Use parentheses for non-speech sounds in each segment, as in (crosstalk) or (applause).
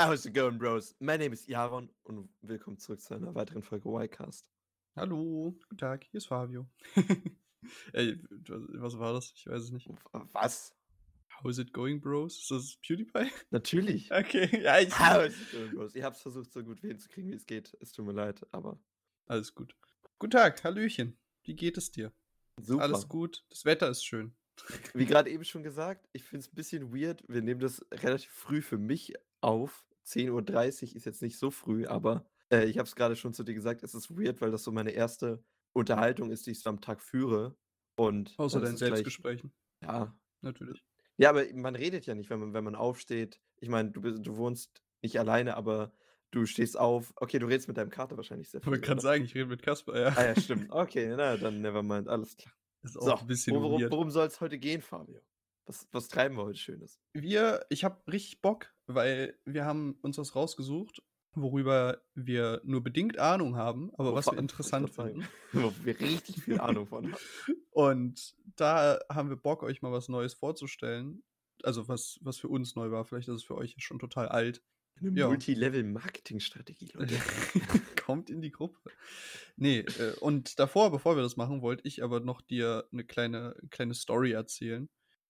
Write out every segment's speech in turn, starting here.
How's it going, Bros? My name is Jaron und willkommen zurück zu einer weiteren Folge Y-Cast. Hallo, guten Tag, hier ist Fabio. (laughs) Ey, was war das? Ich weiß es nicht. Was? How's it going, Bros? Ist das PewDiePie? (laughs) Natürlich. Okay, ja, ich. How's it going, Bros? Ich hab's versucht, so gut hinzukriegen, wie es geht. Es tut mir leid, aber. Alles gut. Guten Tag, Hallöchen. Wie geht es dir? Super. Alles gut. Das Wetter ist schön. Wie gerade eben schon gesagt, ich finde es ein bisschen weird. Wir nehmen das relativ früh für mich auf. 10.30 Uhr ist jetzt nicht so früh, aber äh, ich habe es gerade schon zu dir gesagt, es ist weird, weil das so meine erste Unterhaltung ist, die ich so am Tag führe. Und Außer deinen es gleich- Selbstgesprächen. Ja, Natürlich. Ja, aber man redet ja nicht, wenn man, wenn man aufsteht. Ich meine, du, bist- du wohnst nicht alleine, aber du stehst auf. Okay, du redest mit deinem Kater wahrscheinlich sehr viel. gerade oder? sagen, ich rede mit Kasper, ja. Ah ja, stimmt. (laughs) Okay, na dann nevermind, alles klar. Ist auch So, ein bisschen worum, weird. worum soll es heute gehen, Fabio? Was, was treiben wir heute Schönes? Wir, ich habe richtig Bock, weil wir haben uns was rausgesucht, worüber wir nur bedingt Ahnung haben, aber was Wovon- wir interessant finden. sagen. (laughs) Wo wir richtig viel Ahnung von haben. (laughs) Und da haben wir Bock, euch mal was Neues vorzustellen. Also was, was für uns neu war. Vielleicht ist es für euch schon total alt. Eine Ja. Multilevel-Marketing-Strategie, Leute. (laughs) Kommt in die Gruppe. Nee, äh, und davor, bevor wir das machen, wollte ich aber noch dir eine kleine, kleine Story erzählen,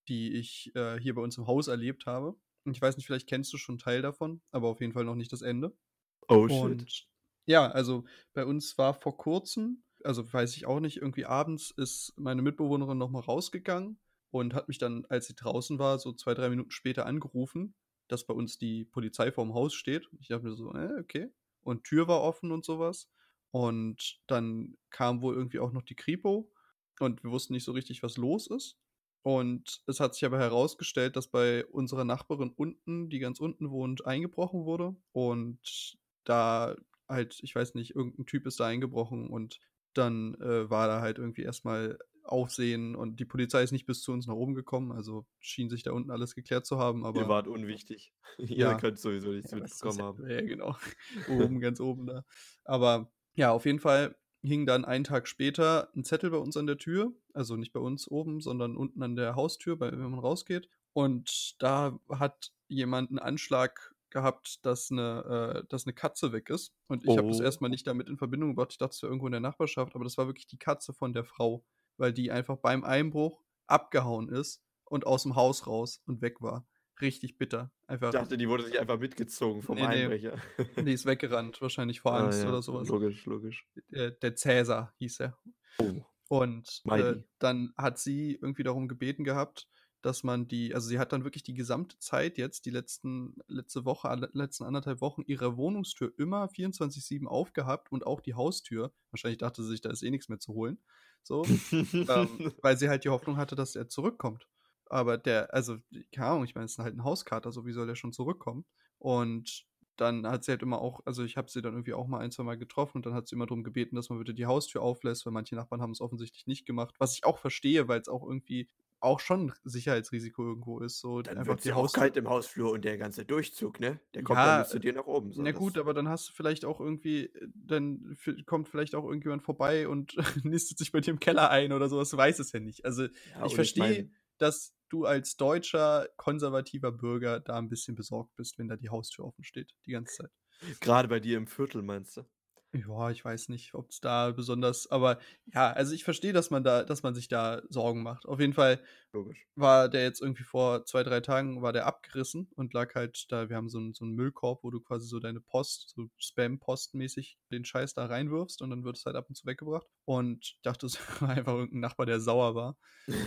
die ich äh, hier bei uns im Haus erlebt habe. Ich weiß nicht, vielleicht kennst du schon einen Teil davon, aber auf jeden Fall noch nicht das Ende. Oh shit. Und ja, also bei uns war vor kurzem, also weiß ich auch nicht, irgendwie abends ist meine Mitbewohnerin nochmal rausgegangen und hat mich dann, als sie draußen war, so zwei, drei Minuten später angerufen, dass bei uns die Polizei vorm Haus steht. Ich dachte mir so, äh, okay. Und Tür war offen und sowas. Und dann kam wohl irgendwie auch noch die Kripo und wir wussten nicht so richtig, was los ist. Und es hat sich aber herausgestellt, dass bei unserer Nachbarin unten, die ganz unten wohnt, eingebrochen wurde. Und da halt, ich weiß nicht, irgendein Typ ist da eingebrochen und dann äh, war da halt irgendwie erstmal Aufsehen und die Polizei ist nicht bis zu uns nach oben gekommen, also schien sich da unten alles geklärt zu haben, aber Ihr wart unwichtig. (laughs) Ihr Ja. könnt sowieso nichts ja, mitbekommen haben. Ja, genau. (laughs) oben, ganz oben da. Aber ja, auf jeden Fall hing dann einen Tag später ein Zettel bei uns an der Tür. Also nicht bei uns oben, sondern unten an der Haustür, wenn man rausgeht. Und da hat jemand einen Anschlag gehabt, dass eine, äh, dass eine Katze weg ist. Und ich habe das Oh. erstmal nicht damit in Verbindung gebracht. Ich dachte, es wäre irgendwo in der Nachbarschaft, aber das war wirklich die Katze von der Frau, weil die einfach beim Einbruch abgehauen ist und aus dem Haus raus und weg war. Richtig bitter. Einfach. Ich dachte, die wurde sich einfach mitgezogen vom Nee, nee. Einbrecher. Die (laughs) ist weggerannt, wahrscheinlich vor Ah, Angst ja, oder sowas. Logisch, logisch. Der, der Cäsar hieß er. Oh. Und äh, dann hat sie irgendwie darum gebeten gehabt, dass man die, also sie hat dann wirklich die gesamte Zeit jetzt, die letzten, letzte Woche, letzten anderthalb Wochen, ihre Wohnungstür immer 24-7 aufgehabt und auch die Haustür. Wahrscheinlich dachte sie sich, da ist eh nichts mehr zu holen. So, (laughs) ähm, weil sie halt die Hoffnung hatte, dass er zurückkommt. Aber der, also, keine Ahnung, ich meine, es ist halt ein Hauskater, so wie soll der schon zurückkommen? Und dann hat sie halt immer auch, also ich habe sie dann irgendwie auch mal ein, zwei Mal getroffen und dann hat sie immer darum gebeten, dass man bitte die Haustür auflässt, weil manche Nachbarn haben es offensichtlich nicht gemacht. Was ich auch verstehe, weil es auch irgendwie auch schon ein Sicherheitsrisiko irgendwo ist. So Dann einfach wird die Haustür. kalt im Hausflur und der ganze Durchzug, ne? Der kommt Ja, dann bis zu dir nach oben. So. Na Das- gut, aber dann hast du vielleicht auch irgendwie, äh, dann kommt vielleicht auch irgendjemand vorbei und (laughs) nistet sich bei dir im Keller ein oder sowas, du weißt es ja nicht. Also Ja, ich verstehe, mein, dass du als deutscher, konservativer Bürger da ein bisschen besorgt bist, wenn da die Haustür offen steht, die ganze Zeit. Gerade bei dir im Viertel, meinst du? Ja, ich weiß nicht, ob es da besonders, aber ja, also ich verstehe, dass man da, dass man sich da Sorgen macht. Auf jeden Fall Logisch. war der jetzt irgendwie vor zwei, drei Tagen war der abgerissen und lag halt da, wir haben so einen, so einen Müllkorb, wo du quasi so deine Post, so Spam-Postmäßig den Scheiß da reinwirfst und dann wird es halt ab und zu weggebracht. Und ich dachte, es (laughs) war einfach irgendein Nachbar, der sauer war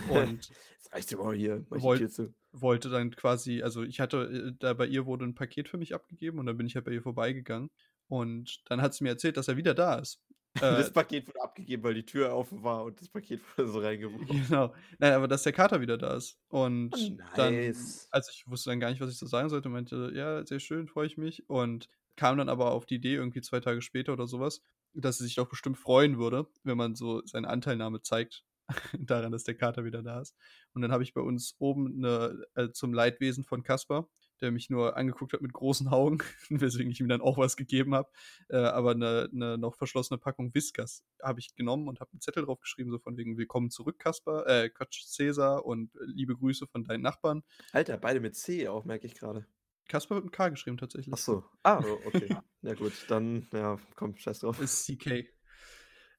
und (laughs) Jetzt reicht aber hier. Wollt- zu. wollte dann quasi, also ich hatte, äh, da bei ihr wurde ein Paket für mich abgegeben und dann bin ich halt bei ihr vorbeigegangen. Und dann hat sie mir erzählt, dass er wieder da ist. (laughs) Äh, das Paket wurde abgegeben, weil die Tür offen war und das Paket (laughs) wurde so reingeworfen. Genau. Nein, aber dass der Kater wieder da ist. Und Oh, dann, nice. also ich wusste dann gar nicht, was ich so sagen sollte, meinte, ja, sehr schön, freue ich mich. Und kam dann aber auf die Idee, irgendwie zwei Tage später oder sowas, dass sie sich doch bestimmt freuen würde, wenn man so seine Anteilnahme zeigt (laughs) daran, dass der Kater wieder da ist. Und dann habe ich bei uns oben eine, äh, zum Leidwesen von Kasper, der mich nur angeguckt hat mit großen Augen, (laughs) weswegen ich ihm dann auch was gegeben habe. Äh, aber eine, eine noch verschlossene Packung Whiskas habe ich genommen und habe einen Zettel drauf geschrieben, so von wegen Willkommen zurück, Kasper, äh, Quatsch, Cäsar und äh, liebe Grüße von deinen Nachbarn. Alter, beide mit C auch, merke ich gerade. Kasper wird mit K geschrieben tatsächlich. Ach so. Ah, oh, okay. ja gut, dann, ja, komm, scheiß drauf. Ist CK.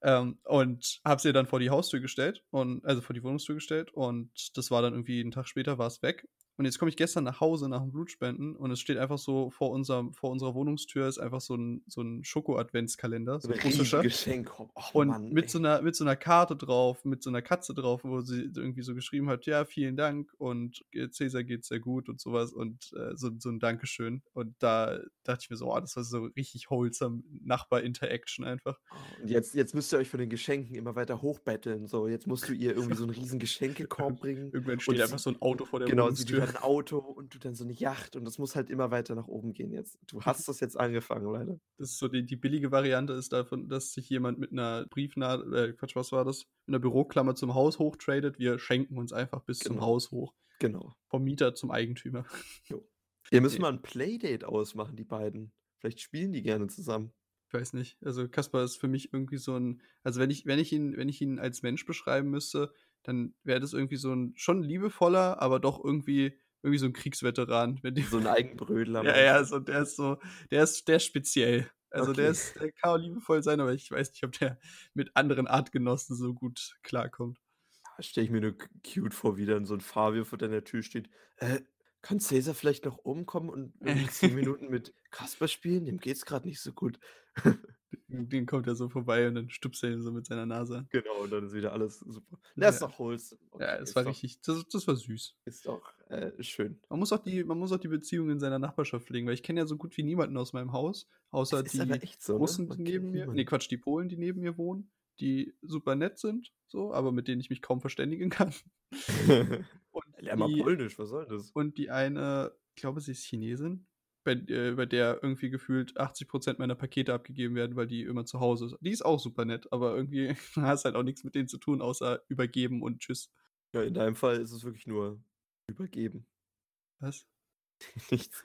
Ähm, und habe sie dann vor die Haustür gestellt und also vor die Wohnungstür gestellt und das war dann irgendwie einen Tag später war es weg und jetzt komme ich gestern nach Hause nach dem Blutspenden und es steht einfach so vor, unserem, vor unserer Wohnungstür ist einfach so ein, so ein Schoko-Adventskalender. So ein russischer. Geschenk. Oh, und Mann, mit, so einer, mit so einer Karte drauf, mit so einer Katze drauf, wo sie irgendwie so geschrieben hat, ja, vielen Dank und Cäsar geht sehr gut und sowas und äh, so, so ein Dankeschön. Und da dachte ich mir so, oh, das war so richtig wholesome Nachbar-Interaction einfach. Und jetzt, jetzt müsst ihr euch von den Geschenken immer weiter hochbetteln. So, jetzt musst du ihr irgendwie so einen riesen Geschenkekorb (laughs) bringen. Irgendwann steht einfach so ein Auto vor der genau, Wohnungstür ein Auto und du dann so eine Yacht und das muss halt immer weiter nach oben gehen jetzt. Du hast das jetzt angefangen, leider. Das ist so die, die billige Variante ist davon, dass sich jemand mit einer Briefnadel, äh, Quatsch, was war das? Mit einer Büroklammer zum Haus hochtradet. Wir schenken uns einfach bis genau. zum Haus hoch. Genau. Vom Mieter zum Eigentümer. (laughs) Jo. Ihr müsst nee. mal ein Playdate ausmachen, die beiden. Vielleicht spielen die gerne zusammen. Ich weiß nicht. Also Kaspar ist für mich irgendwie so ein, also wenn ich, wenn ich ihn, wenn ich ihn als Mensch beschreiben müsste, dann wäre das irgendwie so ein schon liebevoller, aber doch irgendwie irgendwie so ein Kriegsveteran. so ein Eigenbrödler. (laughs) ja, ja, so, der ist so, der ist, der ist speziell. Also okay. der ist, der kann auch liebevoll sein, aber ich weiß nicht, ob der mit anderen Artgenossen so gut klarkommt. Da stelle ich mir nur cute vor, wie dann so ein Fabio vor deiner Tür steht. Äh, kann Cäsar vielleicht noch umkommen und zehn (laughs) Minuten mit Kasper spielen? Dem geht's gerade nicht so gut. (laughs) Den kommt er so vorbei und dann stupst er ihn so mit seiner Nase. Genau, und dann ist wieder alles super. Das ist doch Holz. Okay, ja, es war doch, richtig, das, das, war süß. Ist doch äh, schön. Man muss, auch die, man muss auch die Beziehung in seiner Nachbarschaft pflegen, weil ich kenne ja so gut wie niemanden aus meinem Haus, außer die so, ne? Russen, die neben mir, nee, Quatsch, die Polen, die neben mir wohnen, die super nett sind, so, aber mit denen ich mich kaum verständigen kann. (laughs) und Lern mal Polnisch, was soll das? Und die eine, ich glaube, sie ist Chinesin, bei, äh, bei der irgendwie gefühlt 80% meiner Pakete abgegeben werden, weil die immer zu Hause ist. Die ist auch super nett, aber irgendwie (laughs) hast halt auch nichts mit denen zu tun, außer übergeben und tschüss. Ja, in deinem Fall ist es wirklich nur übergeben. Was? (laughs) Nichts.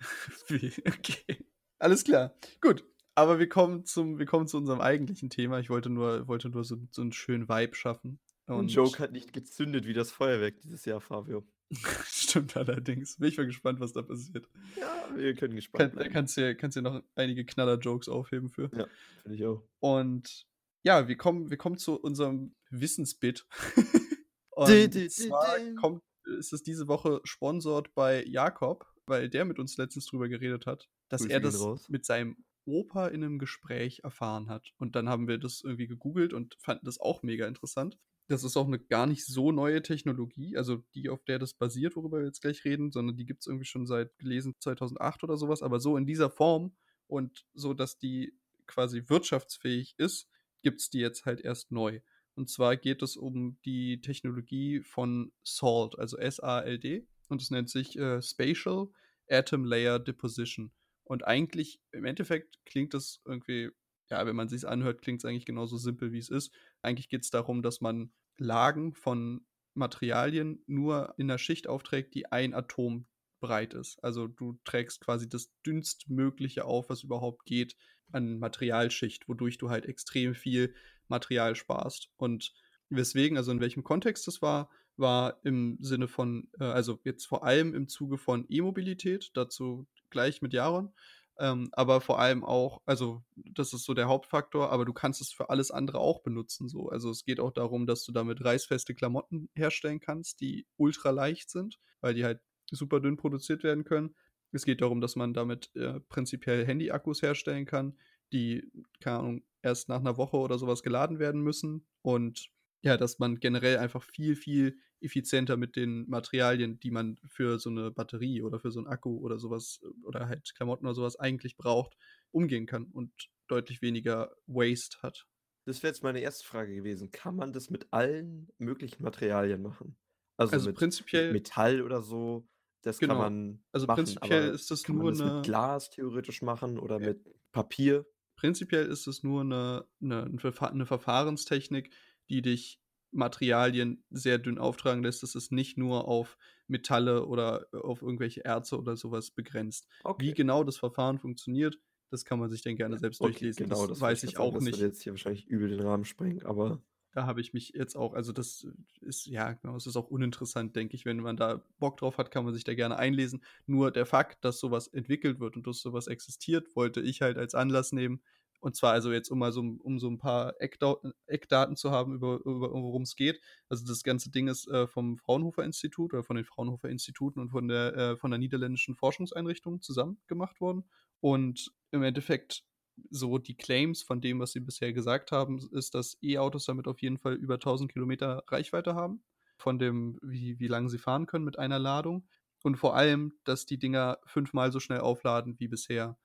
(laughs) okay. Alles klar. Gut. Aber wir kommen zum, wir kommen zu unserem eigentlichen Thema. Ich wollte nur, wollte nur so, so einen schönen Vibe schaffen. Und Joke hat nicht gezündet wie das Feuerwerk dieses Jahr, Fabio. (laughs) Stimmt allerdings. Bin ich mal gespannt, was da passiert. Ja, wir können gespannt Kann, Da kannst du ja noch einige Knaller-Jokes aufheben für. Ja, finde ich auch. Und ja, wir kommen, wir kommen zu unserem Wissensbit. (laughs) Und di, di, di, zwar kommt, ist es diese Woche sponsort bei Jakob, weil der mit uns letztens drüber geredet hat, dass Grüße er das raus. mit seinem Opa in einem Gespräch erfahren hat. Und dann haben wir das irgendwie gegoogelt und fanden das auch mega interessant das ist auch eine gar nicht so neue Technologie, also die, auf der das basiert, worüber wir jetzt gleich reden, sondern die gibt es irgendwie schon seit gelesen 2008 oder sowas, aber so in dieser Form und so, dass die quasi wirtschaftsfähig ist, gibt es die jetzt halt erst neu. Und zwar geht es um die Technologie von SALT, also S-A-L-D, und es nennt sich äh, Spatial Atom Layer Deposition. Und eigentlich, im Endeffekt, klingt das irgendwie ja, wenn man sich anhört, klingt es eigentlich genauso simpel, wie es ist. Eigentlich geht es darum, dass man Lagen von Materialien nur in einer Schicht aufträgt, die ein Atom breit ist. Also du trägst quasi das dünnstmögliche auf, was überhaupt geht, an Materialschicht, wodurch du halt extrem viel Material sparst. Und weswegen, also in welchem Kontext das war, war im Sinne von, äh, also jetzt vor allem im Zuge von E-Mobilität, dazu gleich mit Jaron, ähm, aber vor allem auch, also das ist so der Hauptfaktor, aber du kannst es für alles andere auch benutzen. So. Also es geht auch darum, dass du damit reißfeste Klamotten herstellen kannst, die ultra leicht sind, weil die halt super dünn produziert werden können. Es geht darum, dass man damit äh, prinzipiell Handy-Akkus herstellen kann, die, keine Ahnung, erst nach einer Woche oder sowas geladen werden müssen. Und ja, dass man generell einfach viel, viel effizienter mit den Materialien, die man für so eine Batterie oder für so einen Akku oder sowas oder halt Klamotten oder sowas eigentlich braucht, umgehen kann und deutlich weniger Waste hat. Das wäre jetzt meine erste Frage gewesen. Kann man das mit allen möglichen Materialien machen? Also, also mit prinzipiell Metall oder so, das genau. kann man Also machen, prinzipiell ist das kann nur man das eine mit Glas theoretisch machen oder ja. mit Papier? Prinzipiell ist es nur eine, eine, eine Verfahrenstechnik, die dich Materialien sehr dünn auftragen lässt, dass es nicht nur auf Metalle oder äh, auf irgendwelche Erze oder sowas begrenzt. Okay. Wie genau das Verfahren funktioniert, das kann man sich dann gerne selbst okay, durchlesen. Genau, das, das weiß ich auch sagen, nicht. Das wird jetzt hier wahrscheinlich übel den Rahmen sprengen, aber da habe ich mich jetzt auch, also das ist, ja, genau, es ist auch uninteressant, denke ich. Wenn man da Bock drauf hat, kann man sich da gerne einlesen. Nur der Fakt, dass sowas entwickelt wird und dass sowas existiert, wollte ich halt als Anlass nehmen. Und zwar also jetzt, um mal so, um so ein paar Eckdaten, zu haben, über, über worum es geht. Also das ganze Ding ist äh, vom Fraunhofer Institut oder von den Fraunhofer Instituten und von der, äh, von der niederländischen Forschungseinrichtung zusammen gemacht worden. Und im Endeffekt so die Claims von dem, was sie bisher gesagt haben, ist, dass E-Autos damit auf jeden Fall über 1000 Kilometer Reichweite haben, von dem, wie, wie lange sie fahren können mit einer Ladung. Und vor allem, dass die Dinger fünfmal so schnell aufladen wie bisher.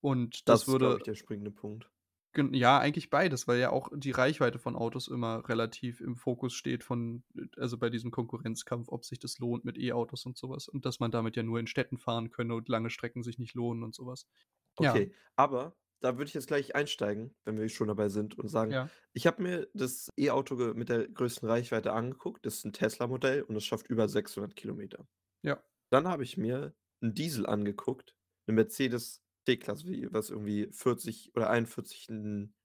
Und das, das würde. Das ist, ich, der springende Punkt. Ja, eigentlich beides, weil ja auch die Reichweite von Autos immer relativ im Fokus steht von, also bei diesem Konkurrenzkampf, ob sich das lohnt mit E-Autos und sowas. Und dass man damit ja nur in Städten fahren könne und lange Strecken sich nicht lohnen und sowas. Okay, ja. aber da würde ich jetzt gleich einsteigen, wenn wir schon dabei sind und sagen, ja. ich habe mir das E-Auto mit der größten Reichweite angeguckt. Das ist ein Tesla-Modell und es schafft über 600 Kilometer. Ja. Dann habe ich mir einen Diesel angeguckt, eine Mercedes C-Klasse, was irgendwie 40 oder 41,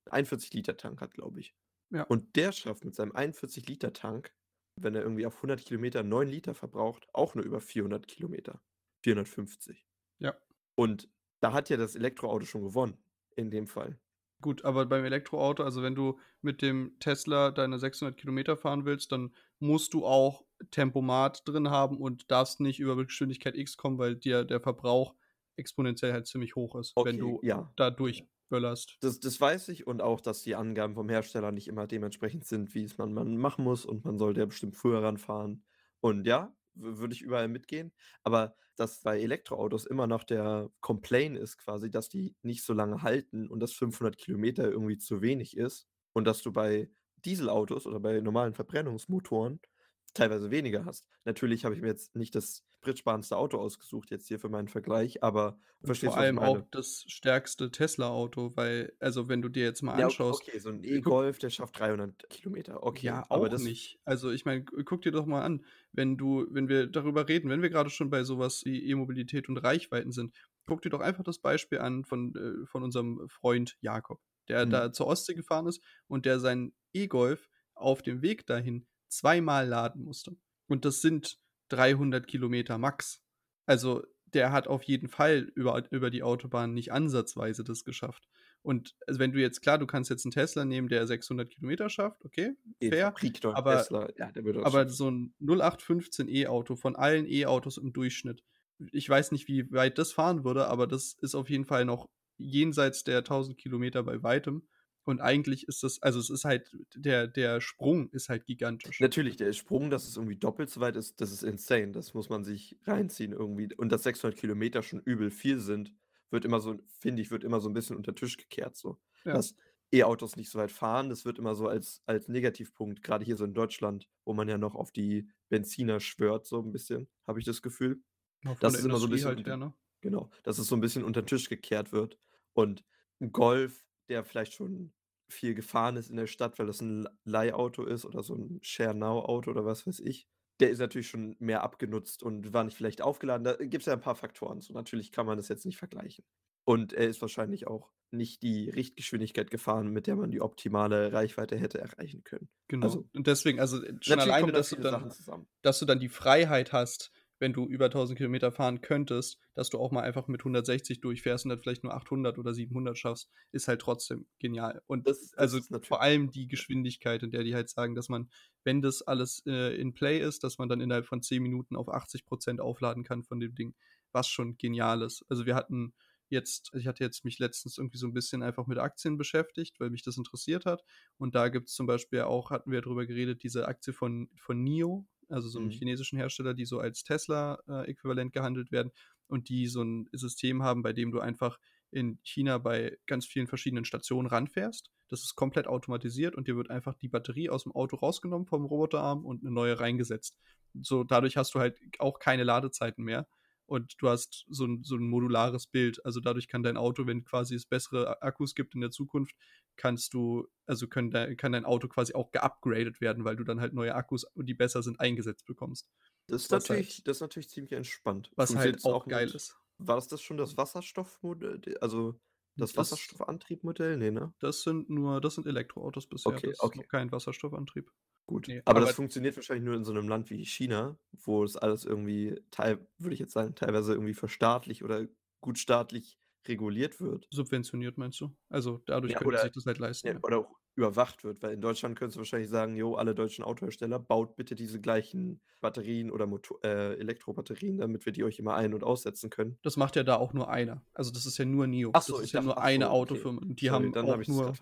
41 Liter Tank hat, glaube ich. Ja. Und der schafft mit seinem 41 Liter Tank, wenn er irgendwie auf 100 Kilometer 9 Liter verbraucht, auch nur über 400 Kilometer. 450. Ja. Und da hat ja das Elektroauto schon gewonnen in dem Fall. Gut, aber beim Elektroauto, also wenn du mit dem Tesla deine 600 Kilometer fahren willst, dann musst du auch Tempomat drin haben und darfst nicht über Geschwindigkeit X kommen, weil dir der Verbrauch exponentiell halt ziemlich hoch ist, okay, wenn du ja. da durchböllerst. Das, das weiß ich und auch, dass die Angaben vom Hersteller nicht immer dementsprechend sind, wie es man, man machen muss und man sollte ja bestimmt früher ranfahren. Und ja, würde ich überall mitgehen. Aber dass bei Elektroautos immer noch der Complaint ist quasi, dass die nicht so lange halten und dass 500 Kilometer irgendwie zu wenig ist und dass du bei Dieselautos oder bei normalen Verbrennungsmotoren teilweise weniger hast. Natürlich habe ich mir jetzt nicht das spritsparendste Auto ausgesucht jetzt hier für meinen Vergleich, aber verstehst Vor allem auch das stärkste Tesla-Auto, weil, also wenn du dir jetzt mal anschaust. Ja, okay, so ein E-Golf, der schafft 300 Kilometer. Okay, ja, aber das nicht. Also ich meine, guck dir doch mal an, wenn du, wenn wir darüber reden, wenn wir gerade schon bei sowas wie E-Mobilität und Reichweiten sind, guck dir doch einfach das Beispiel an von, äh, von unserem Freund Jakob, der mhm. da zur Ostsee gefahren ist und der seinen E-Golf auf dem Weg dahin zweimal laden musste. Und das sind 300 Kilometer max. Also der hat auf jeden Fall über, über die Autobahn nicht ansatzweise das geschafft. Und also wenn du jetzt, klar, du kannst jetzt einen Tesla nehmen, der 600 Kilometer schafft, okay, fair, aber, ja, aber so ein 0815 E-Auto von allen E-Autos im Durchschnitt, ich weiß nicht, wie weit das fahren würde, aber das ist auf jeden Fall noch jenseits der 1000 Kilometer bei weitem. Und eigentlich ist das, also es ist halt, der, der Sprung ist halt gigantisch. Natürlich, der Sprung, dass es irgendwie doppelt so weit ist, das ist insane. Das muss man sich reinziehen irgendwie. Und dass 600 Kilometer schon übel viel sind, wird immer so, finde ich, wird immer so ein bisschen unter Tisch gekehrt. So. Ja. Dass E-Autos nicht so weit fahren, das wird immer so als, als Negativpunkt, gerade hier so in Deutschland, wo man ja noch auf die Benziner schwört, so ein bisschen, habe ich das Gefühl. Ja, das ist immer so ein bisschen. Halt, ja, ne? Genau, dass es so ein bisschen unter den Tisch gekehrt wird. Und Golf der vielleicht schon viel gefahren ist in der Stadt, weil das ein Leihauto ist oder so ein Share-Now-Auto oder was weiß ich, der ist natürlich schon mehr abgenutzt und war nicht vielleicht aufgeladen. Da gibt es ja ein paar Faktoren. So natürlich kann man das jetzt nicht vergleichen. Und er ist wahrscheinlich auch nicht die Richtgeschwindigkeit gefahren, mit der man die optimale Reichweite hätte erreichen können. Genau. Also, und deswegen, also schon alleine, dass du, dann, dass du dann die Freiheit hast, wenn du über 1000 Kilometer fahren könntest, dass du auch mal einfach mit 160 durchfährst und dann vielleicht nur 800 oder 700 schaffst, ist halt trotzdem genial. Und das, das also vor allem die Geschwindigkeit, in der die halt sagen, dass man, wenn das alles äh, in Play ist, dass man dann innerhalb von 10 Minuten auf 80 Prozent aufladen kann von dem Ding, was schon genial ist. Also wir hatten jetzt, ich hatte jetzt mich letztens irgendwie so ein bisschen einfach mit Aktien beschäftigt, weil mich das interessiert hat. Und da gibt es zum Beispiel auch, hatten wir darüber geredet, diese Aktie von, von NIO, also so einem mhm. chinesischen Hersteller, die so als Tesla-Äquivalent äh, gehandelt werden und die so ein System haben, bei dem du einfach in China bei ganz vielen verschiedenen Stationen ranfährst. Das ist komplett automatisiert und dir wird einfach die Batterie aus dem Auto rausgenommen vom Roboterarm und eine neue reingesetzt. So, dadurch hast du halt auch keine Ladezeiten mehr und du hast so ein, so ein modulares Bild. Also dadurch kann dein Auto, wenn quasi es bessere Akkus gibt in der Zukunft, kannst du, also können de, kann dein Auto quasi auch geupgradet werden, weil du dann halt neue Akkus, die besser sind, eingesetzt bekommst. Das ist, natürlich, halt, das ist natürlich ziemlich entspannt. Was halt auch geil mit, ist. War das das schon das Wasserstoffmodell? Also Das Das Wasserstoffantriebmodell? Ne, ne? Das sind nur das sind Elektroautos bisher. Okay, Das ist okay. noch kein Wasserstoffantrieb. Gut. Ne, Aber aber das funktioniert wahrscheinlich nur in so 'nem Land wie China, wo es alles irgendwie teil würde ich jetzt sagen, teilweise irgendwie verstaatlicht oder gut staatlich reguliert wird. Subventioniert meinst du? Also, dadurch Ja, können die sich das halt leisten, ja, oder auch überwacht wird, weil in Deutschland könntest du wahrscheinlich sagen: „Jo, alle deutschen Autohersteller, baut bitte diese gleichen Batterien oder Moto äh, Elektrobatterien, damit wir die euch immer ein und aussetzen können.“ Das macht ja da auch nur einer. Also, das ist ja nur NIO. Ach so, das ich ist ja dachte nur eine so, okay. Autofirma. Und die Sorry, haben auch das nur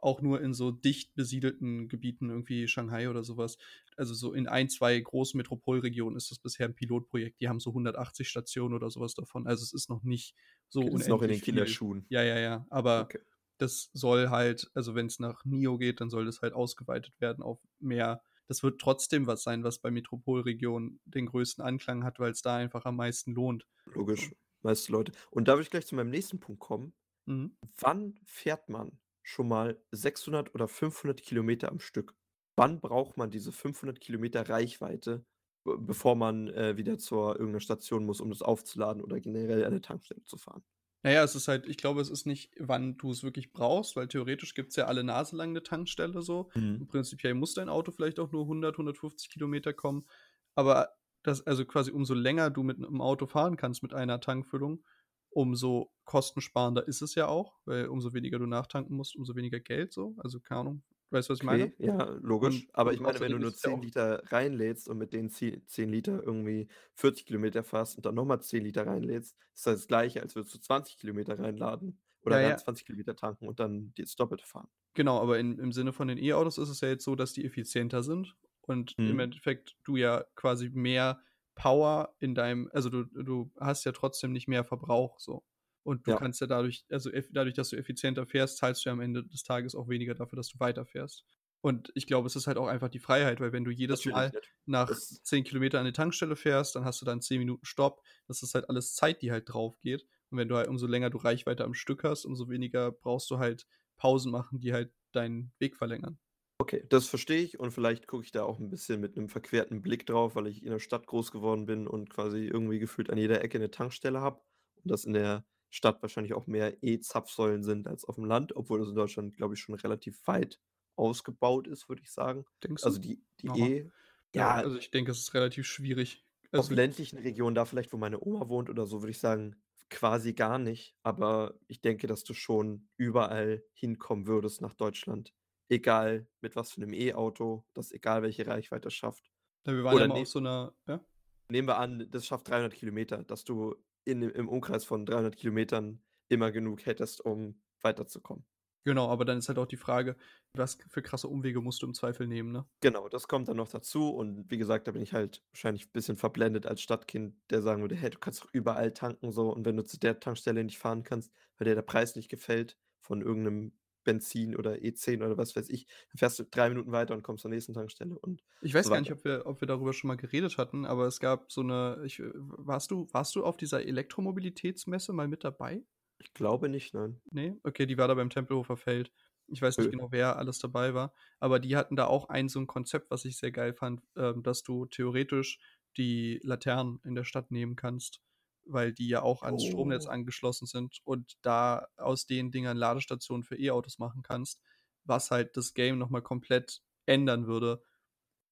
auch nur in so dicht besiedelten Gebieten, irgendwie Shanghai oder so was. Also, so in 1, 2 großen Metropolregionen ist das bisher 'n Pilotprojekt. Die haben so 180 Stationen oder so was davon. Also, es ist noch nicht so Okay, unendlich ist noch in den. Kinderschuhen. Ja, ja, ja. Aber Okay. das soll halt also, wenn's nach NIO geht, dann soll das halt ausgeweitet werden auf mehr das wird trotzdem was sein, was bei Metropolregionen den größten Anklang hat, weil's da einfach am meisten lohnt. Logisch, meiste Leute. Und da würde ich gleich zu meinem nächsten Punkt kommen. Mhm. Wann fährt man schon mal 600 oder 500 Kilometer am Stück? Wann braucht man diese 500 Kilometer Reichweite, bevor man, äh, wieder zur irgend 'ner Station muss, um das aufzuladen oder generell an 'ne Tankstelle zu fahren? Na ja, es ist halt ich glaube, es ist nicht, wann du's wirklich brauchst, weil theoretisch gibt's ja alle Nase lang 'ne Tankstelle so. Mhm. Prinzipiell muss dein Auto vielleicht auch nur 100, 150 Kilometer kommen. Aber das also, quasi umso länger du mit 'nem Auto fahren kannst mit einer Tankfüllung, umso kostensparender ist es ja auch, weil umso weniger du nachtanken musst, umso weniger Geld so. Also, keine Ahnung. Weißt du, was ich meine? Okay, ja, logisch. Und Aber ich meine, wenn du nur ist es ja 10 auch Liter reinlädst und mit den zie 10 Liter irgendwie 40 Kilometer fährst und dann noch mal 10 Liter reinlädst, ist das das Gleiche, als würdest du 20 Kilometer reinladen oder Ja, ja. 20 Kilometer tanken und dann das Doppelte fahren. Genau, aber in im Sinne von den E-Autos ist es ja jetzt so, dass die effizienter sind und im Mhm. Endeffekt du ja quasi mehr Power in deinem also, du du hast ja trotzdem nicht mehr Verbrauch so. Und du Ja. kannst ja dadurch also, dadurch, dass du effizienter fährst, zahlst du ja am Ende des Tages auch weniger dafür, dass du weiterfährst. Und ich glaube, es ist halt auch einfach die Freiheit, weil wenn du jedes Natürlich Mal nicht. nach Das 10 Kilometer an die Tankstelle fährst, dann hast du dann 10 Minuten Stopp. Das ist halt alles Zeit, die halt draufgeht. Und wenn du halt umso länger du Reichweite am Stück hast, umso weniger brauchst du halt Pausen machen, die halt deinen Weg verlängern. Okay, das verstehe ich und vielleicht gucke ich da auch 'n bisschen mit 'nem verquerten Blick drauf, weil ich in der Stadt groß geworden bin und quasi irgendwie gefühlt an jeder Ecke 'ne Tankstelle habe und dass in der Stadt wahrscheinlich auch mehr E-Zapfsäulen sind als auf'm Land, obwohl das in Deutschland, glaube ich, schon relativ weit ausgebaut ist, würde ich sagen. Denkst Also, du? die die Aha. E Ja, ja also, ich denke, es ist relativ schwierig. auf Also ländlichen Regionen, da vielleicht, wo meine Oma wohnt oder so, würde ich sagen, quasi gar nicht. Aber ich denke, dass du schon überall hinkommen würdest nach Deutschland, egal mit was für 'nem E-Auto, das egal welche Reichweite es schafft. Ja, wir waren ja Oder mal ne auf so 'ner ja? nehmen wir an, das schafft 300 Kilometer, dass du in im Umkreis von 300 Kilometern immer genug hättest, um weiterzukommen. Genau, aber dann ist halt auch die Frage, was für krasse Umwege musst du im Zweifel nehmen, ne? Genau, das kommt dann noch dazu und wie gesagt, da bin ich halt wahrscheinlich bisschen verblendet als Stadtkind, der sagen würde: „Hey, du kannst doch überall tanken so und wenn du zu der Tankstelle nicht fahren kannst, weil dir der Preis nicht gefällt von irgend 'nem Benzin oder E10 oder was weiß ich, dann fährst du 3 Minuten weiter und kommst zur nächsten Tankstelle und Ich weiß so gar nicht, weiter.“ ob wir ob wir darüber schon mal geredet hatten, aber es gab so 'ne ich w warst du warst du auf dieser Elektromobilitätsmesse mal mit dabei? Ich glaube nicht, nein. Ne? Okay, die war da beim Tempelhofer Feld. Ich weiß nicht genau, wer alles dabei war, aber die hatten da auch ein so 'n Konzept, was ich sehr geil fand, ähm, dass du theoretisch die Laternen in der Stadt nehmen kannst, weil die ja auch ans Stromnetz Oh. angeschlossen sind und da aus den Dingern Ladestationen für E-Autos machen kannst, was halt das Game noch mal komplett ändern würde,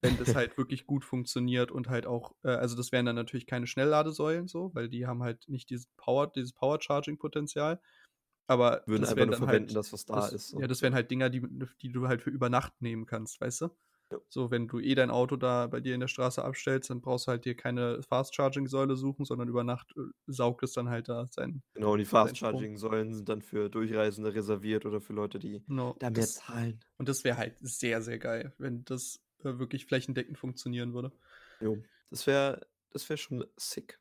wenn das (laughs) halt wirklich gut funktioniert und halt auch äh, also, das wären dann natürlich keine Schnellladesäulen so, weil die haben halt nicht dieses Power dieses Power-Charging-Potenzial. Aber Würden das einfach nur dann verwenden, halt das, was da das ist, so. ja, das wären halt Dinger, die die du halt für über Nacht nehmen kannst, weißt du? Ja. So, wenn du eh dein Auto da bei dir in der Straße abstellst, dann brauchst du halt dir keine Fast-Charging-Säule suchen, sondern über Nacht, äh, saugt es dann halt da seinen Genau, und die. Fast-Charging-Säulen sind dann für Durchreisende reserviert oder für Leute, die Genau, da mehr das zahlen. und das wäre halt sehr, sehr geil, wenn das, äh, wirklich flächendeckend funktionieren würde. Jo, das wäre das wäre schon sick.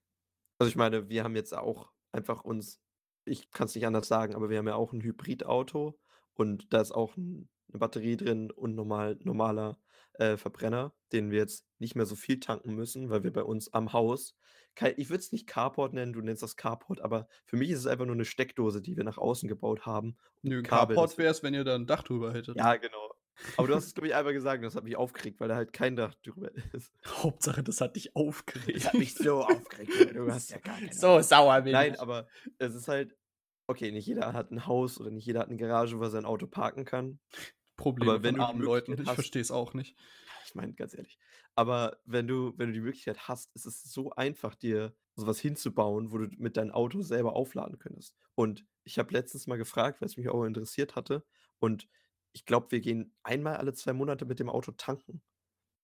Also, ich meine, wir haben jetzt auch einfach uns ich kann's nicht anders sagen, aber wir haben ja auch 'n Hybridauto und da ist auch 'n 'ne Batterie drin und normal normaler, äh, Verbrenner, den wir jetzt nicht mehr so viel tanken müssen, weil wir bei uns am Haus kei ich würde es nicht Carport nennen, du nennst das Carport, aber für mich ist es einfach nur 'ne Steckdose, die wir nach außen gebaut haben Nö, Kabel, Carport wir wär's, wenn ihr da 'n Dach drüber hättet. Ja, genau. Aber du hast es, glaube ich, einmal gesagt das hat mich aufgeregt, weil da halt kein Dach drüber (laughs) ist. Hauptsache, das hat dich aufgeregt. Das hat mich so aufgeregt, Junge, du hast ja gar (laughs) keine So Ahnung. sauer bin Nein, aber es ist halt okay, nicht jeder hat 'n Haus oder nicht jeder hat 'ne Garage, wo er sein Auto parken kann. Probleme Aber wenn von armen Leuten, Möglichkeit ich hast verstehe es auch nicht. ich meine, ganz ehrlich, aber wenn du wenn du die Möglichkeit hast, ist es so einfach, dir so was hinzubauen, wo du mit deinem Auto selber aufladen könntest. Und ich habe letztens mal gefragt, weil's mich auch interessiert hatte, und ich glaube, wir gehen einmal alle 2 Monate mit dem Auto tanken,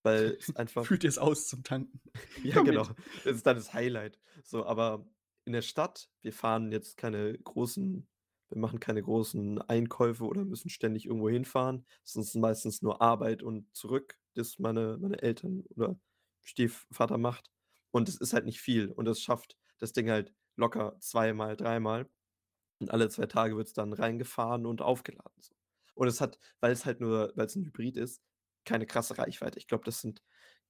weil es (laughs) einfach Führt ihr's aus zum Tanken? (laughs) Ja, genau. Das ist dann das Highlight. So, aber in der Stadt wir fahren jetzt keine großen wir machen keine großen Einkäufe oder müssen ständig irgendwo hinfahren. Es ist meistens nur Arbeit und zurück, das meine meine Eltern oder Stiefvater macht. Und es ist halt nicht viel und das schafft das Ding halt locker zweimal, dreimal. Und alle 2 Tage wird's dann reingefahren und aufgeladen. Und es hat, weil's halt nur weil's 'n Hybrid ist, keine krasse Reichweite. Ich glaube, das sind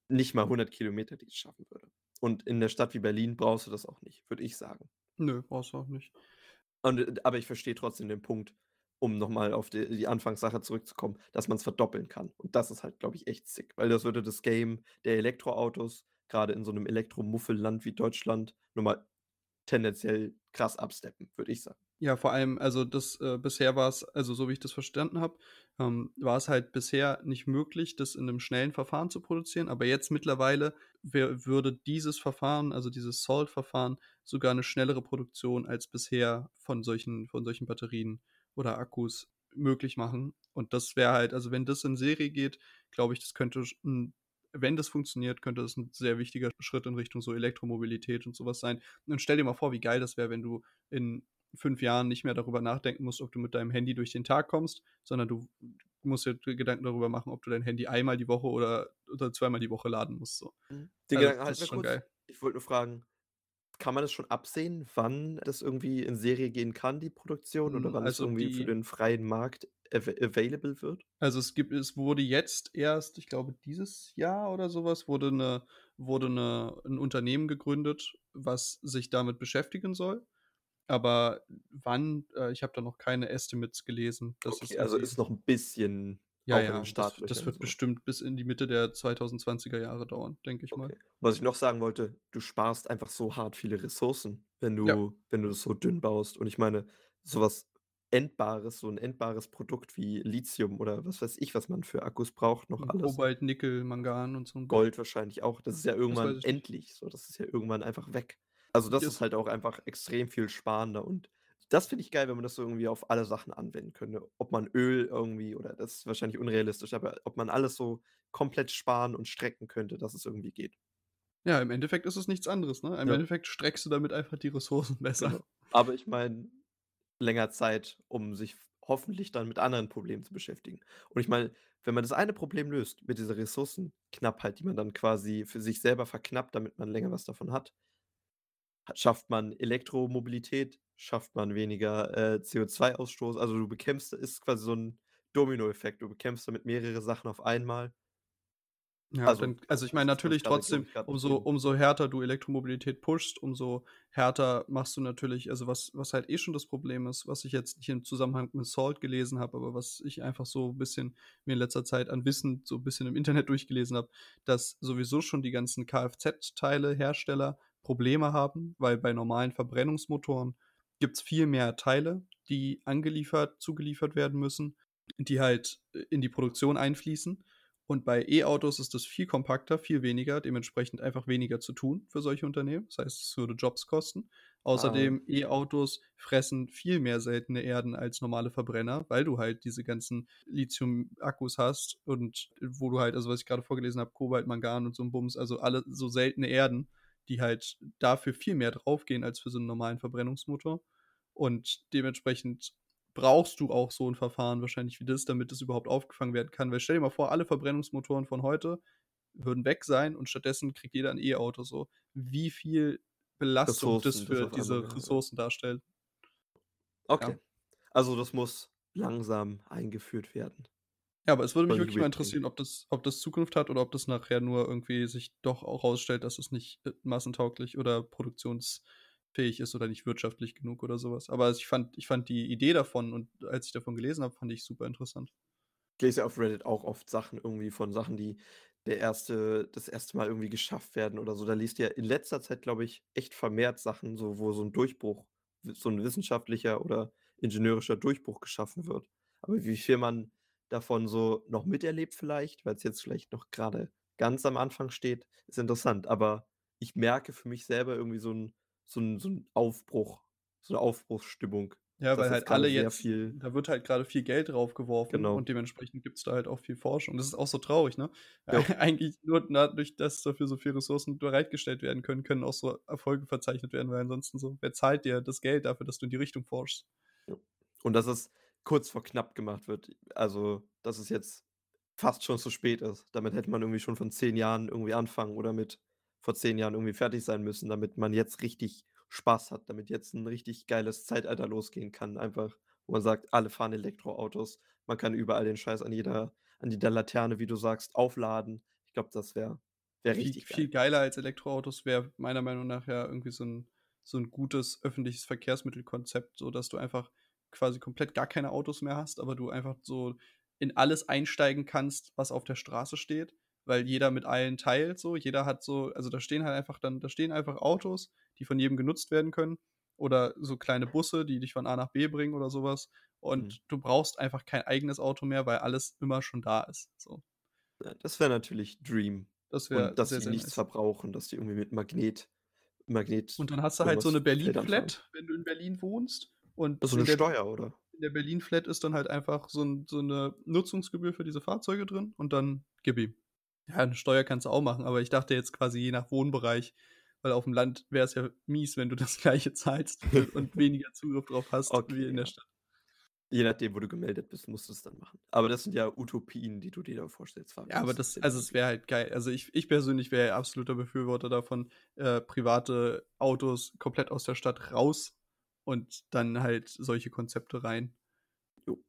nicht mal 100 Kilometer, die es schaffen würde. Und in der Stadt wie Berlin brauchst du das auch nicht, würde ich sagen. Nö, brauchst du auch nicht. Und, äh aber ich verstehe trotzdem den Punkt, um noch mal auf die die Anfangssache zurückzukommen, dass man's verdoppeln kann. Und das ist halt, glaube ich, echt sick, weil das würde das Game der Elektroautos, grade in so 'nem Elektromuffelland wie Deutschland, noch mal tendenziell krass upsteppen, würde ich sagen. Ja, vor allem, also das äh, bisher war's also so wie ich das verstanden habe, ähm, war's halt bisher nicht möglich, das in 'nem schnellen Verfahren zu produzieren, aber jetzt mittlerweile würde dieses Verfahren, also dieses Salt-Verfahren, sogar 'ne schnellere Produktion als bisher von solchen von solchen Batterien oder Akkus möglich machen. Und das wäre halt also wenn das in Serie geht, glaube ich, das könnte wenn das funktioniert, könnte das 'n sehr wichtiger Schritt in Richtung so Elektromobilität und so was sein. Und stell dir mal vor, wie geil das wäre, wenn du in 5 Jahren nicht mehr darüber nachdenken musst, ob du mit deinem Handy durch den Tag kommst, sondern du musst dir Gedanken darüber machen, ob du dein Handy einmal die Woche oder oder zweimal die Woche laden musst so. Mhm. Den Also, Gedanken wir schon kurz. geil. Ich wollte nur fragen, kann man das schon absehen, wann das irgendwie in Serie gehen kann, die Produktion, oder Hm, wann das also irgendwie für die den freien Markt ava available wird? Also, es gibt es wurde jetzt erst, ich glaube, dieses Jahr oder so was, wurde 'ne wurde 'ne 'n Unternehmen gegründet, was sich damit beschäftigen soll. Aber wann äh, ich habe da noch keine Estimates gelesen. Das ist Okay, also ist noch 'n bisschen Ja, ja, das das wird so. bestimmt bis in die Mitte der 2020er Jahre dauern, denke ich mal. Okay. Was ich noch sagen wollte, du sparst einfach so hart viele Ressourcen, wenn Ja. du wenn du das so dünn baust. Und ich meine, so was Endbares so 'n endbares Produkt wie Lithium oder was weiß ich, was man für Akkus braucht, noch Hm, alles. Kobalt, Nickel, Mangan und so Gold wahrscheinlich auch. Das ist ja irgendwann endlich so. Das ist ja irgendwann einfach weg. Also, das Das ist halt auch einfach extrem viel sparender und das finde ich geil, wenn man das so irgendwie auf alle Sachen anwenden könnte. Ob man Öl irgendwie oder das ist wahrscheinlich unrealistisch, aber ob man alles so komplett sparen und strecken könnte, dass es irgendwie geht. Ja, im Endeffekt ist es nichts anderes, ne? Im Ja. Endeffekt streckst du damit einfach die Ressourcen (laughs) besser. Genau. Aber ich meine, länger Zeit, um sich hoffentlich dann mit anderen Problemen zu beschäftigen. Und ich meine, wenn man das eine Problem löst mit dieser Ressourcenknappheit, die man dann quasi für sich selber verknappt, damit man länger was davon hat ha schafft man Elektromobilität, schafft man weniger, äh, CO2-Ausstoß. Also, du bekämpfst ist quasi so 'n Dominoeffekt. Du bekämpfst damit mehrere Sachen auf einmal. Ja, Also, dann also, ich meine natürlich trotzdem, umso umso härter du Elektromobilität pushst, umso härter machst du natürlich also, was was halt eh schon das Problem ist, was ich jetzt nicht im Zusammenhang mit Salt gelesen habe, aber was ich einfach so bisschen mir in letzter Zeit an Wissen so bisschen im Internet durchgelesen habe, dass sowieso schon die ganzen Kfz-Teile-Hersteller Probleme haben, weil bei normalen Verbrennungsmotoren gibt's viel mehr Teile, die angeliefert zugeliefert werden müssen, die halt, äh, in die Produktion einfließen. Und bei E-Autos ist das viel kompakter, viel weniger, dementsprechend einfach weniger zu tun für solche Unternehmen. Das heißt, es würde Jobs kosten. Ah. Außerdem, E-Autos fressen viel mehr seltene Erden als normale Verbrenner, weil du halt diese ganzen Lithium-Akkus hast und wo du halt also, was ich grade vorgelesen habe, Kobalt, Mangan und so 'n Bums, also, alle so seltene Erden, die halt dafür viel mehr draufgehen als für so 'n normalen Verbrennungsmotor. Und dementsprechend brauchst du auch so 'n Verfahren wahrscheinlich wie das, damit das überhaupt aufgefangen werden kann. Weil stell dir mal vor, alle Verbrennungsmotoren von heute würden weg sein und stattdessen kriegt jeder 'n E-Auto so. Wie viel Belastung das Ressourcen, das für auf diese einmal, ja, ja. Ressourcen darstellt. Okay. Ja. Also, das muss langsam eingeführt werden. Ja, aber es würde mich wirklich mal interessieren, ob das ob das Zukunft hat oder ob das nachher nur irgendwie sich doch auch rausstellt, dass es nicht, äh, massentauglich oder produktionsfähig ist oder nicht wirtschaftlich genug oder so was. Aber ich fand ich fand die Idee davon und als ich davon gelesen habe, fand ich super interessant. Ich lese auf Reddit auch oft Sachen irgendwie von Sachen, die der erste das 1. Mal irgendwie geschafft werden oder so. Da liest ja in letzter Zeit, glaube ich, echt vermehrt Sachen, so wo so 'n Durchbruch so 'n wissenschaftlicher oder ingenieurischer Durchbruch geschaffen wird. Aber wie viel man davon so noch miterlebt vielleicht, weil's jetzt vielleicht noch grade ganz am Anfang steht, ist interessant. Aber ich merke für mich selber irgendwie so 'n so 'n so 'n Aufbruch so 'ne Aufbruchsstimmung, Ja, weil halt alle jetzt viel da wird halt grade viel Geld drauf geworfen Genau. und dementsprechend gibt's da halt auch viel Forschung. Das ist auch so traurig, ne? (laughs) Jo. Eigentlich nur dadurch, dass dafür so viel Ressourcen bereitgestellt werden können, können auch so Erfolge verzeichnet werden, weil ansonsten so wer zahlt dir das Geld dafür, dass du in die Richtung forschst? Ja. Und dass es kurz vor knapp gemacht wird. Also, dass es jetzt fast schon zu spät ist. Damit hätte man irgendwie schon von 10 Jahren irgendwie anfangen oder mit vor 10 Jahren irgendwie fertig sein müssen, damit man jetzt richtig Spaß hat, damit jetzt 'n richtig geiles Zeitalter losgehen kann einfach, wo man sagt, alle fahren Elektroautos. Man kann überall den Scheiß an jeder an jeder Laterne, wie du sagst, aufladen. Ich glaube, das wäre Viel richtig viel geil. geiler als Elektroautos wäre meiner Meinung nach ja irgendwie so 'n so 'n gutes öffentliches Verkehrsmittelkonzept, sodass du einfach quasi komplett gar keine Autos mehr hast, aber du einfach so in alles einsteigen kannst, was auf der Straße steht, weil jeder mit allen teilt so. Jeder hat so also, da stehen halt einfach dann da stehen einfach Autos, die von jedem genutzt werden können oder so kleine Busse, die dich von A nach B bringen oder so was. Mhm. Und du brauchst einfach kein eigenes Auto mehr, weil alles immer schon da ist, so. Ja, das wäre natürlich Dream. Das wäre Und dass die nichts nice. verbrauchen, dass die irgendwie mit Magnet Magnet Und dann hast du halt so 'ne fahren. Berlin-Flat, wenn du in Berlin wohnst. Und So in 'ne der Steuer, oder? in der Berlin-Flat ist dann halt einfach so 'n so 'ne Nutzungsgebühr für diese Fahrzeuge drin und dann gib ihm. Ja, 'ne Steuer kannst du auch machen, aber ich dachte jetzt quasi je nach Wohnbereich, weil aufm Land wäre es ja mies, wenn du das (laughs) Gleiche zahlst und (laughs) weniger Zugriff drauf hast Okay, wie in der. Stadt. Je nachdem, wo du gemeldet bist, musst du's dann machen. Aber das sind ja Utopien, die du dir da vorstellst, Ja, aber. Das also, es wäre halt geil. Also, ich ich persönlich wäre ja absoluter Befürworter davon, äh, private Autos komplett aus der Stadt raus und dann halt solche Konzepte rein. Jo.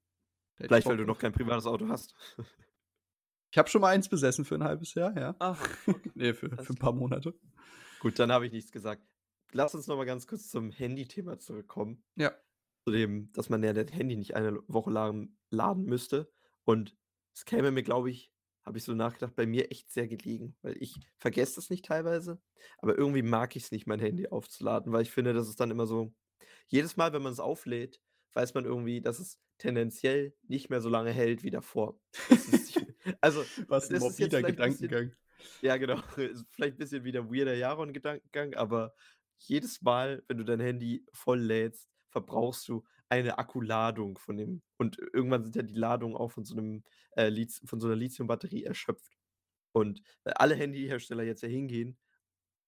Ich Vielleicht, weil du noch kein privates Auto hast. (laughs) Ich habe schon mal eins besessen für 'n 1/2 Jahr, ja. Ach, (laughs) okay. Ne, für für 'n klar. paar Monate. Gut, dann habe ich nichts gesagt. Lass uns noch mal ganz kurz zum Handythema zurückkommen. Ja. Zu dem, dass man ja das Handy nicht eine Woche lang laden müsste. Und es käme mir, glaube ich habe ich so nachgedacht, bei mir echt sehr gelegen, weil ich vergesse das nicht teilweise, aber irgendwie mag ich's nicht, mein Handy aufzuladen, weil ich finde, das ist dann immer so jedes Mal, wenn man's auflädt, weiß man irgendwie, dass es tendenziell nicht mehr so lange hält wie davor. Ist (laughs) also, Was 'n das ist jetzt morbider 'n bisschen Gedankengang. ja, genau, (laughs) ist vielleicht 'n bisschen wie der weirder Jaron-Gedankengang, aber jedes Mal, wenn du dein Handy volllädst, verbrauchst du eine Akkuladung von dem und irgendwann sind ja die Ladungen auch von so 'nem, äh, Liz von so 'ner Lithiumbatterie erschöpft. Und, äh, alle Handyhersteller jetzt ja hingehen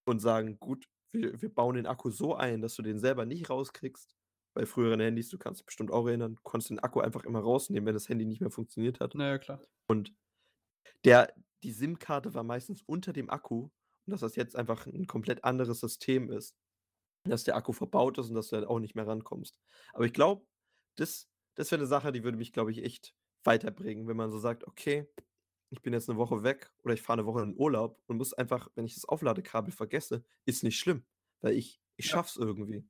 und sagen: „Gut, wir wir bauen den Akku so ein, dass du den selber nicht rauskriegst.“ Bei früheren Handys, du kannst dich bestimmt auch erinnern, du konntest den Akku einfach immer rausnehmen, wenn das Handy nicht mehr funktioniert hat. Na ja, klar. Und der die SIM-Karte war meistens unter dem Akku und dass das jetzt einfach 'n komplett anderes System ist, dass der Akku verbaut ist und dass du halt auch nicht mehr rankommst. Aber ich glaube, das das wäre 'ne Sache, die würde mich, glaube ich, echt weiterbringen, wenn man so sagt: „Okay, ich bin jetzt 'ne Woche weg oder ich fahre 'ne Woche in Urlaub und muss einfach wenn ich das Aufladekabel vergesse, ist nicht schlimm, weil ich ich Ja. schaffe es irgendwie.“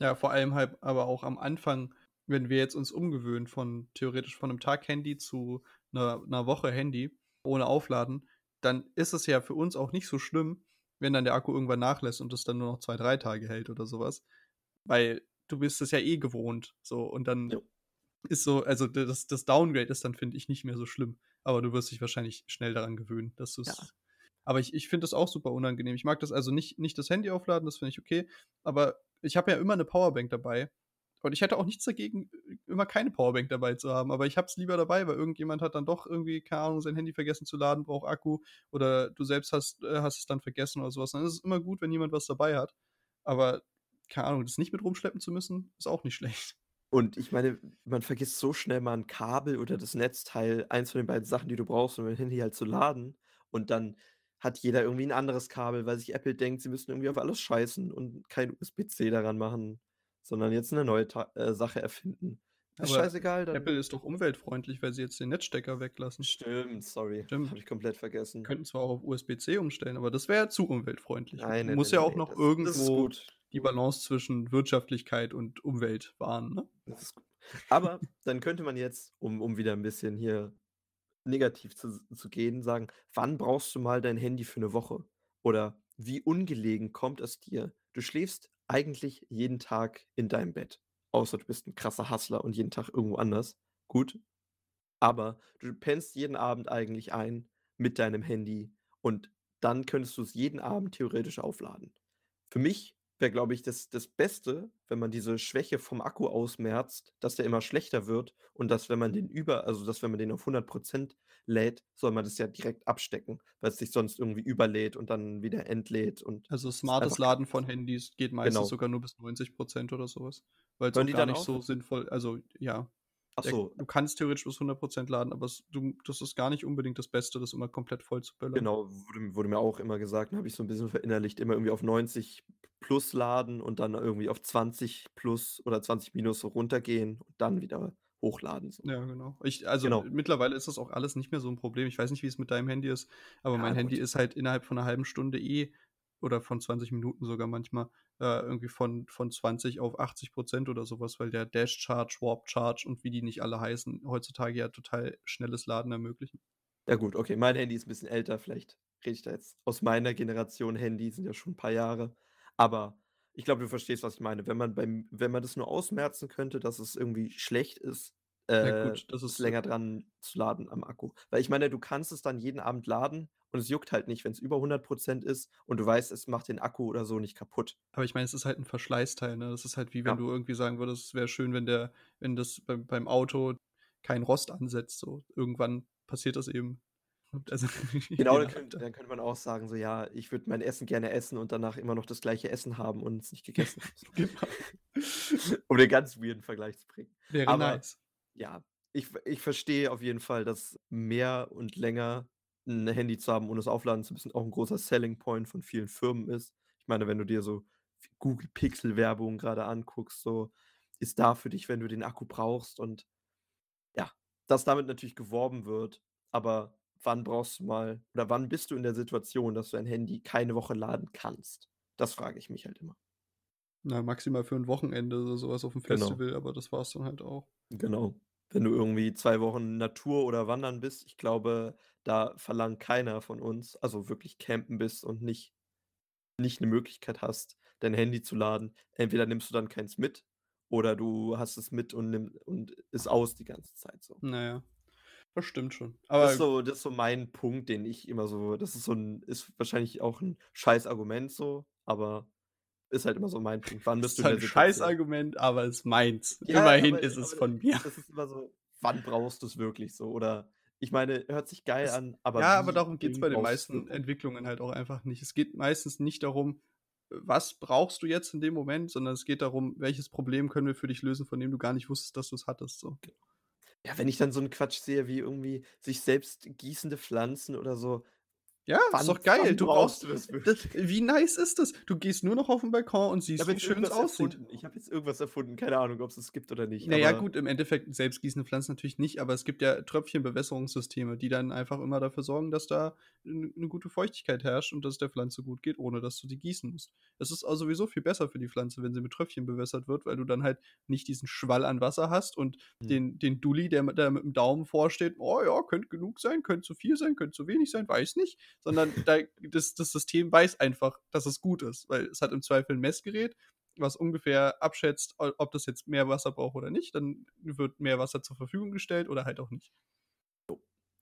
Ja, vor allem halt aber auch am Anfang, wenn wir jetzt uns umgewöhnen von theoretisch von 'nem Tag Handy zu 'ner 'ner Woche Handy ohne Aufladen, dann ist es ja für uns auch nicht so schlimm, wenn dann der Akku irgendwann nachlässt und das dann nur noch 2, 3 Tage hält oder so was, weil du bist es ja eh gewohnt, so. Und dann Jo. ist so also, das das Downgrade ist dann, finde ich, nicht mehr so schlimm. Aber du wirst dich wahrscheinlich schnell daran gewöhnen, dass Ja. du's aber ich ich finde das auch super unangenehm. Ich mag das also nicht nicht das Handy aufladen, das finde ich okay, aber ich habe ja immer 'ne Powerbank dabei und ich hätte auch nichts dagegen, äh, immer keine Powerbank dabei zu haben, aber ich habe es lieber dabei, weil irgendjemand hat dann doch irgendwie, keine Ahnung, sein Handy vergessen zu laden, braucht Akku oder du selbst hast äh, hast es dann vergessen oder so was. Dann ist es immer gut, wenn jemand was dabei hat. Aber, keine Ahnung, das nicht mit rumschleppen zu müssen, ist auch nicht (laughs) schlecht. Und ich meine, man vergisst so schnell mal 'n Kabel oder das Netzteil, eins von den beiden Sachen, die du brauchst, um dein Handy halt zu laden. Und dann hat jeder irgendwie 'n anderes Kabel, weil sich Apple denkt, sie müssen irgendwie auf alles scheißen und kein USB-C daran machen, sondern jetzt 'ne neue Ta äh, Sache erfinden. Ist Aber scheißegal, dann Apple ist doch umweltfreundlich, weil sie jetzt den Netzstecker weglassen. Stimmt, sorry, Stimmt. habe ich komplett vergessen. Könnten zwar auch auf USB-C umstellen, aber das wäre ja zu umweltfreundlich. Nein, ne, Muss ne, ja auch ne, noch das das ist irgendwo gut. Die Balance zwischen Wirtschaftlichkeit und Umwelt wahren, ne? Aber dann könnte man jetzt, um um wieder 'n bisschen hier negativ zu zu gehen, sagen: „Wann brauchst du mal dein Handy für 'ne Woche?“ Oder wie ungelegen kommt es dir? Du schläfst eigentlich jeden Tag in deinem Bett. Außer du bist 'n krasser Hustler und jeden Tag irgendwo anders. Gut. Aber du pennst jeden Abend eigentlich ein mit deinem Handy und dann könntest du's jeden Abend theoretisch aufladen. Für mich wäre, glaube ich, das das Beste, wenn man diese Schwäche vom Akku ausmerzt, dass der immer schlechter wird und dass, wenn man den über also, dass, wenn man den auf 100% lädt, soll man das ja direkt abstecken, weil's sich sonst irgendwie überlädt und dann wieder entlädt und Also, smartes Laden von Handys geht meistens Genau. sogar nur bis 90% oder so was, weil's Hören auch die gar nicht auf? so sinnvoll also, ja. Ach so. du kannst theoretisch bis 100% laden, aber es du das ist gar nicht unbedingt das Beste, das immer komplett voll zu böllern. Genau, wurde wurde mir auch immer gesagt, habe ich so 'n bisschen verinnerlicht, immer irgendwie auf 90 plus laden und dann irgendwie auf 20 plus oder 20 minus so runtergehen und dann wieder hochladen so. Ja, genau. Ich also, Genau. mittlerweile ist das auch alles nicht mehr so 'n Problem. Ich weiß nicht, wie es mit deinem Handy ist, aber Ja, mein Handy gut. ist halt innerhalb von 'ner 1/2 Stunde eh oder von 20 Minuten sogar manchmal, äh, irgendwie von von 20 auf 80% oder so was, weil der Dash Charge, Warp Charge und wie die nicht alle heißen, heutzutage ja total schnelles Laden ermöglichen. Ja gut, okay, mein Handy ist 'n bisschen älter, vielleicht rede ich da jetzt aus meiner Generation Handy, sind ja schon 'n paar Jahre. Aber ich glaube, du verstehst, was ich meine. Wenn man beim wenn man das nur ausmerzen könnte, dass es irgendwie schlecht ist, Ja äh, gut, das ist länger dran zu laden am Akku. Weil ich meine, du kannst es dann jeden Abend laden und es juckt halt nicht, wenn's über 100% ist und du weißt, es macht den Akku oder so nicht kaputt. Aber ich meine, es ist halt 'n Verschleißteil, ne? Das ist halt wie wenn Ja. du irgendwie sagen würdest, es wäre schön, wenn der wenn das beim beim Auto kein Rost ansetzt so. Irgendwann passiert das eben. Und also (laughs) Genau, dann nach könnt Alter. dann könnte man auch sagen, so: „Ja, ich würde mein Essen gerne essen und danach immer noch das gleiche Essen haben und es nicht gegessen haben“. (laughs) Genau. (laughs) Um den ganz weirden Vergleich zu bringen. Wäre Aber nice. ja, ich ich verstehe auf jeden Fall, dass mehr und länger 'n Handy zu haben, ohne es aufladen zu müssen, auch 'n großer Selling Point von vielen Firmen ist. Ich meine, wenn du dir so Google Pixel Werbung grade anguckst, so, ist da für dich, wenn du den Akku brauchst und ja, dass damit natürlich geworben wird, aber wann brauchst du mal oder wann bist du in der Situation, dass du dein Handy keine Woche laden kannst? Das frage ich mich halt immer. Na, maximal für 'n Wochenende oder so was auf'm Genau. Festival, aber das war's dann halt auch. Genau. Wenn du irgendwie 2 Wochen Natur oder wandern bist, ich glaube, da verlangt keiner von uns also, wirklich campen bist und nicht nicht 'ne Möglichkeit hast, dein Handy zu laden. Entweder nimmst du dann keins mit oder du hast es mit und nimm und ist aus die ganze Zeit so. Na ja, das stimmt schon. Das ist Aber so das ist so mein Punkt, den ich immer so das ist so 'n ist wahrscheinlich auch 'n Scheißargument so, aber ist halt immer so mein Punkt. Wann (laughs) bist ist du halt der 'n Situation? Scheißargument, aber ist meins. Ja, Immerhin aber ist es aber von mir. das ist immer so, wann brauchst du's wirklich so? Oder ich meine, hört sich geil Es an, aber ja, aber darum geht's dringend bei den meisten wirklich? Entwicklungen halt auch einfach nicht. Es geht meistens nicht darum, was brauchst du jetzt in dem Moment, sondern es geht darum, welches Problem können wir für dich lösen, von dem du gar nicht wusstest, dass du's hattest, so. Ja, wenn ich dann so 'n Quatsch sehe wie irgendwie sich selbst gießende Pflanzen oder so. Ja, ist Wann doch geil. wann Du brauchst das das wirklich? wie nice ist das? Du gehst nur noch auf 'n Balkon und siehst, wie schön es aussieht. erfunden. Ich habe jetzt irgendwas erfunden. Keine Ahnung, ob's das gibt oder nicht, Na ja, aber gut, im Endeffekt selbstgießende Pflanzen natürlich nicht, aber es gibt ja Tröpfchenbewässerungssysteme, die dann einfach immer dafür sorgen, dass da 'n 'ne gute Feuchtigkeit herrscht und dass es der Pflanze gut geht, ohne dass du die gießen musst. Es ist auch sowieso viel besser für die Pflanze, wenn sie mit Tröpfchen bewässert wird, weil du dann halt nicht diesen Schwall an Wasser hast und Mhm. den den Dulli, der mit da mit'm Daumen vorsteht: „Oh ja, könnte genug sein, könnte zu viel sein, könnte zu wenig sein, weiß nicht.“ Sondern da das das System weiß einfach, dass es gut ist, weil es hat im Zweifel 'n Messgerät, was ungefähr abschätzt, ob das jetzt mehr Wasser braucht oder nicht. Dann wird mehr Wasser zur Verfügung gestellt oder halt auch nicht.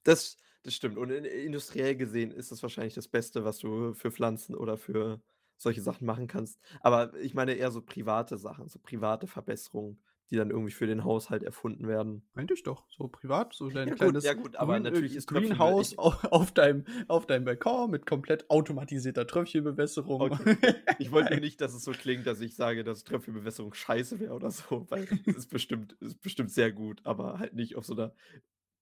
Das das stimmt. Und in industriell gesehen ist das wahrscheinlich das Beste, was du für Pflanzen oder für solche Sachen machen kannst. Aber ich meine eher so private Sachen, so private Verbesserungen, die dann irgendwie für den Haushalt erfunden werden. Meinte ich doch, so privat, so dein Ja gut, kleines ja gut, aber natürlich äh, ist Tröpfchen Greenhouse ich au auf deinem auf deinem Balkon mit komplett automatisierter Tröpfchenbewässerung. Okay. (laughs) Ich wollte nur nicht, dass es so klingt, dass ich sage, dass Tröpfchenbewässerung scheiße wäre oder so, weil (laughs) es ist bestimmt ist bestimmt sehr gut, aber halt nicht auf so 'ner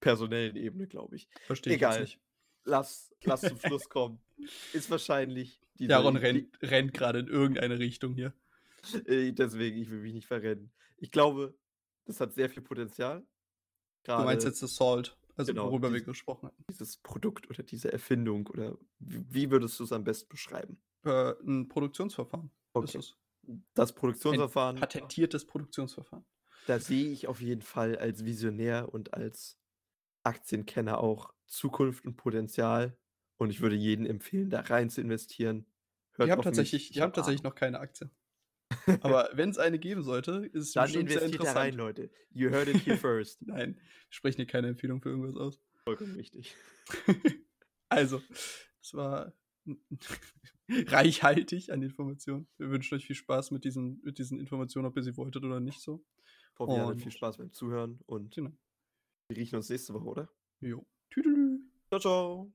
personellen Ebene, glaube ich. Verstehe ich Egal. nicht. Lass lass zum (laughs) Schluss kommen. Ist wahrscheinlich die rennt rennt grade in irgendeine Richtung hier. Äh, deswegen, ich will mich nicht verrennen. Ich glaube, das hat sehr viel Potenzial. Du meinst jetzt das Salt, also genau, worüber wir dies gesprochen hatten. dieses Produkt oder diese Erfindung oder wie würdest du's am besten beschreiben? Äh, 'n Produktionsverfahren ist Okay. es. Das Ein Produktionsverfahren patentiertes Produktionsverfahren. da sehe ich auf jeden Fall als Visionär und als Aktienkenner auch Zukunft und Potenzial und ich würde jedem empfehlen, da rein zu investieren. Die Hört haben mich, tatsächlich die haben habe tatsächlich Ahnung. noch keine Aktien. Aber wenn es eine geben sollte, ist es Dann bestimmt sehr investiert da rein, interessant. Leute. You heard it here (laughs) first. Nein, wir sprechen hier keine Empfehlung für irgendwas aus. Vollkommen richtig. (laughs) Also, es war (laughs) reichhaltig an Informationen. Wir wünschen euch viel Spaß mit diesen, mit diesen Informationen, ob ihr sie wolltet oder nicht so. Ich hoffe, ihr hattet viel Spaß beim Zuhören und Genau. wir riechen uns nächste Woche, oder? Jo. Tüdelü. Ciao, ciao.